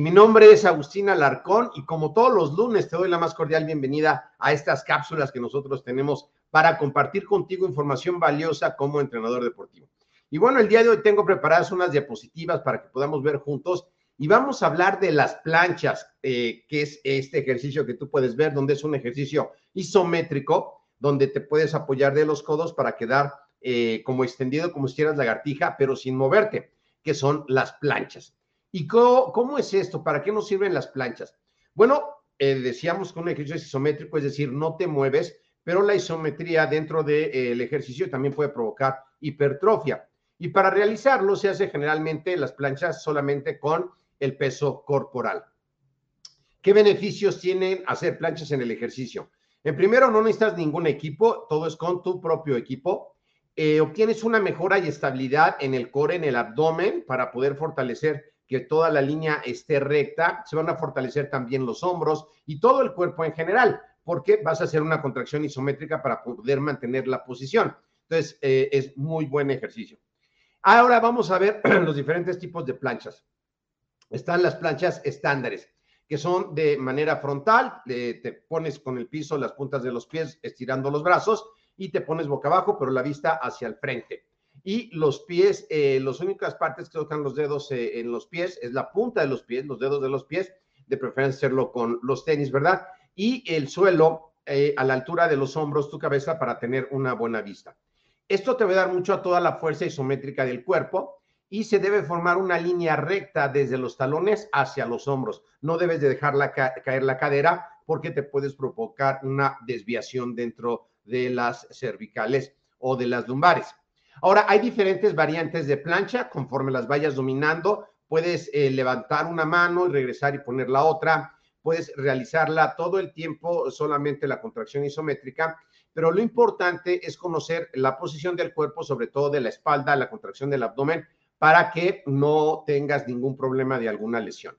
Mi nombre es Agustín Alarcón y como todos los lunes te doy la más cordial bienvenida a estas cápsulas que nosotros tenemos para compartir contigo información valiosa como entrenador deportivo. Y bueno, el día de hoy tengo preparadas unas diapositivas para que podamos ver juntos y vamos a hablar de las planchas, eh, que es este ejercicio que tú puedes ver, donde es un ejercicio isométrico, donde te puedes apoyar de los codos para quedar eh, como extendido, como si hicieras lagartija, pero sin moverte, que son las planchas. ¿Y cómo, es esto? ¿Para qué nos sirven las planchas? Bueno, eh, decíamos que un ejercicio isométrico, es decir, no te mueves, pero la isometría dentro del eh, ejercicio también puede provocar hipertrofia. Y para realizarlo se hace generalmente las planchas solamente con el peso corporal. ¿Qué beneficios tienen hacer planchas en el ejercicio? En primero, no necesitas ningún equipo, todo es con tu propio equipo. Eh, obtienes una mejora y estabilidad en el core, en el abdomen, para poder fortalecer que toda la línea esté recta, se van a fortalecer también los hombros y todo el cuerpo en general, porque vas a hacer una contracción isométrica para poder mantener la posición. Entonces, eh, es muy buen ejercicio. Ahora vamos a ver los diferentes tipos de planchas. Están las planchas estándares, que son de manera frontal, te pones con el piso, las puntas de los pies, estirando los brazos y te pones boca abajo, pero la vista hacia el frente y los pies, eh, las únicas partes que tocan los dedos eh, en los pies es la punta de los pies, los dedos de los pies, de preferencia hacerlo con los tenis, ¿verdad? Y el suelo eh, a la altura de los hombros, tu cabeza, para tener una buena vista. Esto te va a dar mucho a toda la fuerza isométrica del cuerpo y se debe formar una línea recta desde los talones hacia los hombros. No debes de dejarla caer la cadera porque te puedes provocar una desviación dentro de las cervicales o de las lumbares. Ahora, hay diferentes variantes de plancha, conforme las vayas dominando, puedes eh, levantar una mano y regresar y poner la otra, puedes realizarla todo el tiempo, solamente la contracción isométrica, pero lo importante es conocer la posición del cuerpo, sobre todo de la espalda, la contracción del abdomen, para que no tengas ningún problema de alguna lesión.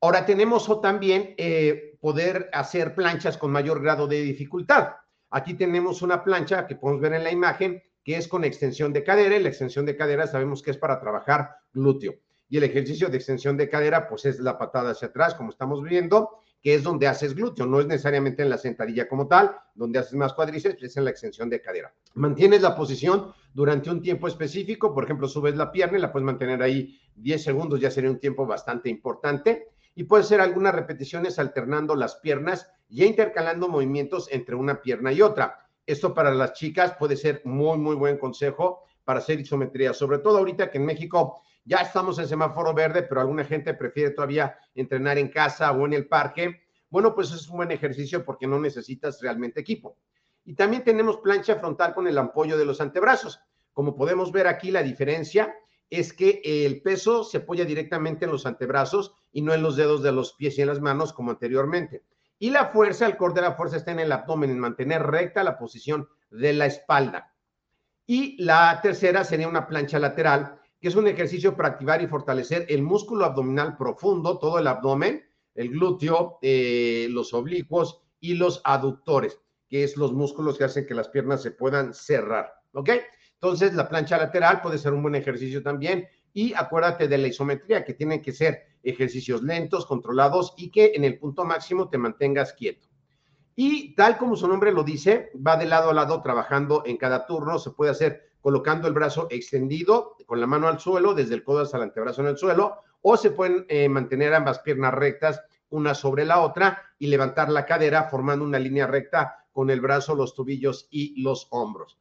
Ahora tenemos también eh, poder hacer planchas con mayor grado de dificultad. Aquí tenemos una plancha que podemos ver en la imagen que es con extensión de cadera y la extensión de cadera sabemos que es para trabajar glúteo. Y el ejercicio de extensión de cadera, pues es la patada hacia atrás, como estamos viendo, que es donde haces glúteo, no es necesariamente en la sentadilla como tal, donde haces más cuádriceps, es en la extensión de cadera. Mantienes la posición durante un tiempo específico, por ejemplo, subes la pierna y la puedes mantener ahí 10 segundos, ya sería un tiempo bastante importante. Y puedes hacer algunas repeticiones alternando las piernas y intercalando movimientos entre una pierna y otra. Esto para las chicas puede ser muy, muy buen consejo para hacer isometría, sobre todo ahorita que en México ya estamos en semáforo verde, pero alguna gente prefiere todavía entrenar en casa o en el parque. Bueno, pues es un buen ejercicio porque no necesitas realmente equipo. Y también tenemos plancha frontal con el apoyo de los antebrazos. Como podemos ver aquí, la diferencia es que el peso se apoya directamente en los antebrazos y no en los dedos de los pies y en las manos como anteriormente. Y la fuerza, el core de la fuerza está en el abdomen, en mantener recta la posición de la espalda. Y la tercera sería una plancha lateral, que es un ejercicio para activar y fortalecer el músculo abdominal profundo, todo el abdomen, el glúteo, eh, los oblicuos y los aductores, que es los músculos que hacen que las piernas se puedan cerrar. ¿Ok? Entonces, la plancha lateral puede ser un buen ejercicio también. Y acuérdate de la isometría, que tienen que ser ejercicios lentos, controlados y que en el punto máximo te mantengas quieto. Y tal como su nombre lo dice, va de lado a lado trabajando en cada turno. Se puede hacer colocando el brazo extendido con la mano al suelo, desde el codo hasta el antebrazo en el suelo, o se pueden eh, mantener ambas piernas rectas una sobre la otra y levantar la cadera formando una línea recta con el brazo, los tobillos y los hombros.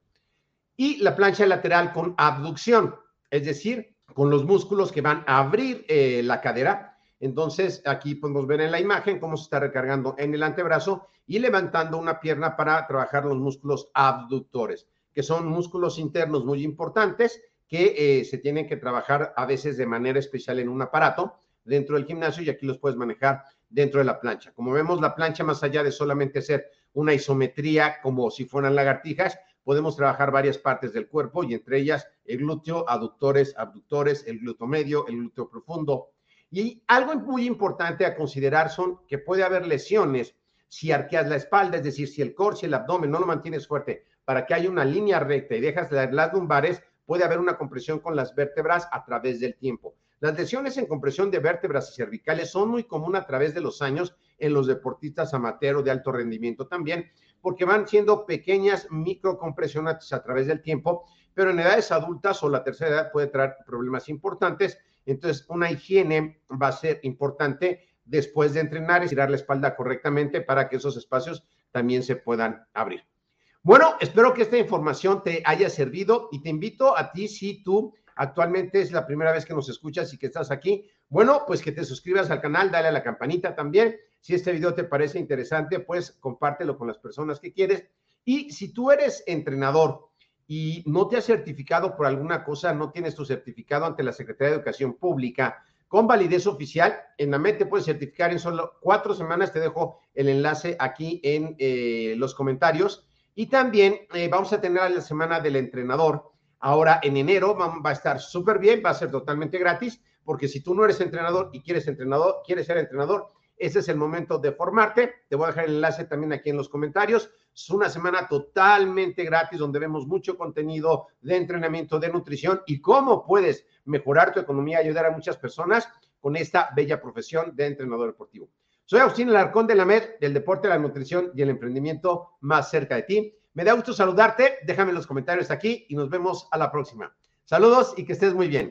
Y la plancha lateral con abducción, es decir, con los músculos que van a abrir eh, la cadera. Entonces, aquí podemos ver en la imagen cómo se está recargando en el antebrazo y levantando una pierna para trabajar los músculos abductores, que son músculos internos muy importantes que eh, se tienen que trabajar a veces de manera especial en un aparato dentro del gimnasio y aquí los puedes manejar dentro de la plancha. Como vemos, la plancha, más allá de solamente ser una isometría como si fueran lagartijas, podemos trabajar varias partes del cuerpo y entre ellas el glúteo, aductores, abductores, el glúteo medio, el glúteo profundo. Y algo muy importante a considerar son que puede haber lesiones si arqueas la espalda, es decir, si el core, si el abdomen no lo mantienes fuerte para que haya una línea recta y dejas las lumbares, puede haber una compresión con las vértebras a través del tiempo. Las lesiones en compresión de vértebras y cervicales son muy comunes a través de los años en los deportistas amateur de alto rendimiento también, porque van siendo pequeñas microcompresiones a través del tiempo, pero en edades adultas o la tercera edad puede traer problemas importantes. Entonces, una higiene va a ser importante después de entrenar, y tirar la espalda correctamente para que esos espacios también se puedan abrir. Bueno, espero que esta información te haya servido y te invito a ti, si tú actualmente es la primera vez que nos escuchas y que estás aquí, bueno, pues que te suscribas al canal, dale a la campanita también. Si este video te parece interesante, pues compártelo con las personas que quieres. Y si tú eres entrenador y no te has certificado por alguna cosa, no tienes tu certificado ante la Secretaría de Educación Pública con validez oficial, en la mente puedes certificar en solo cuatro semanas. Te dejo el enlace aquí en eh, los comentarios. Y también eh, vamos a tener la semana del entrenador Ahora en enero va, a estar súper bien, va a ser totalmente gratis, porque si tú no eres entrenador y quieres entrenador, quieres ser entrenador, ese es el momento de formarte. Te voy a dejar el enlace también aquí en los comentarios. Es una semana totalmente gratis donde vemos mucho contenido de entrenamiento, de nutrición y cómo puedes mejorar tu economía ayudar a muchas personas con esta bella profesión de entrenador deportivo. Soy Agustín Alarcón de la MED, del deporte, la nutrición y el emprendimiento más cerca de ti. Me da gusto saludarte. Déjame los comentarios aquí y nos vemos a la próxima. Saludos y que estés muy bien.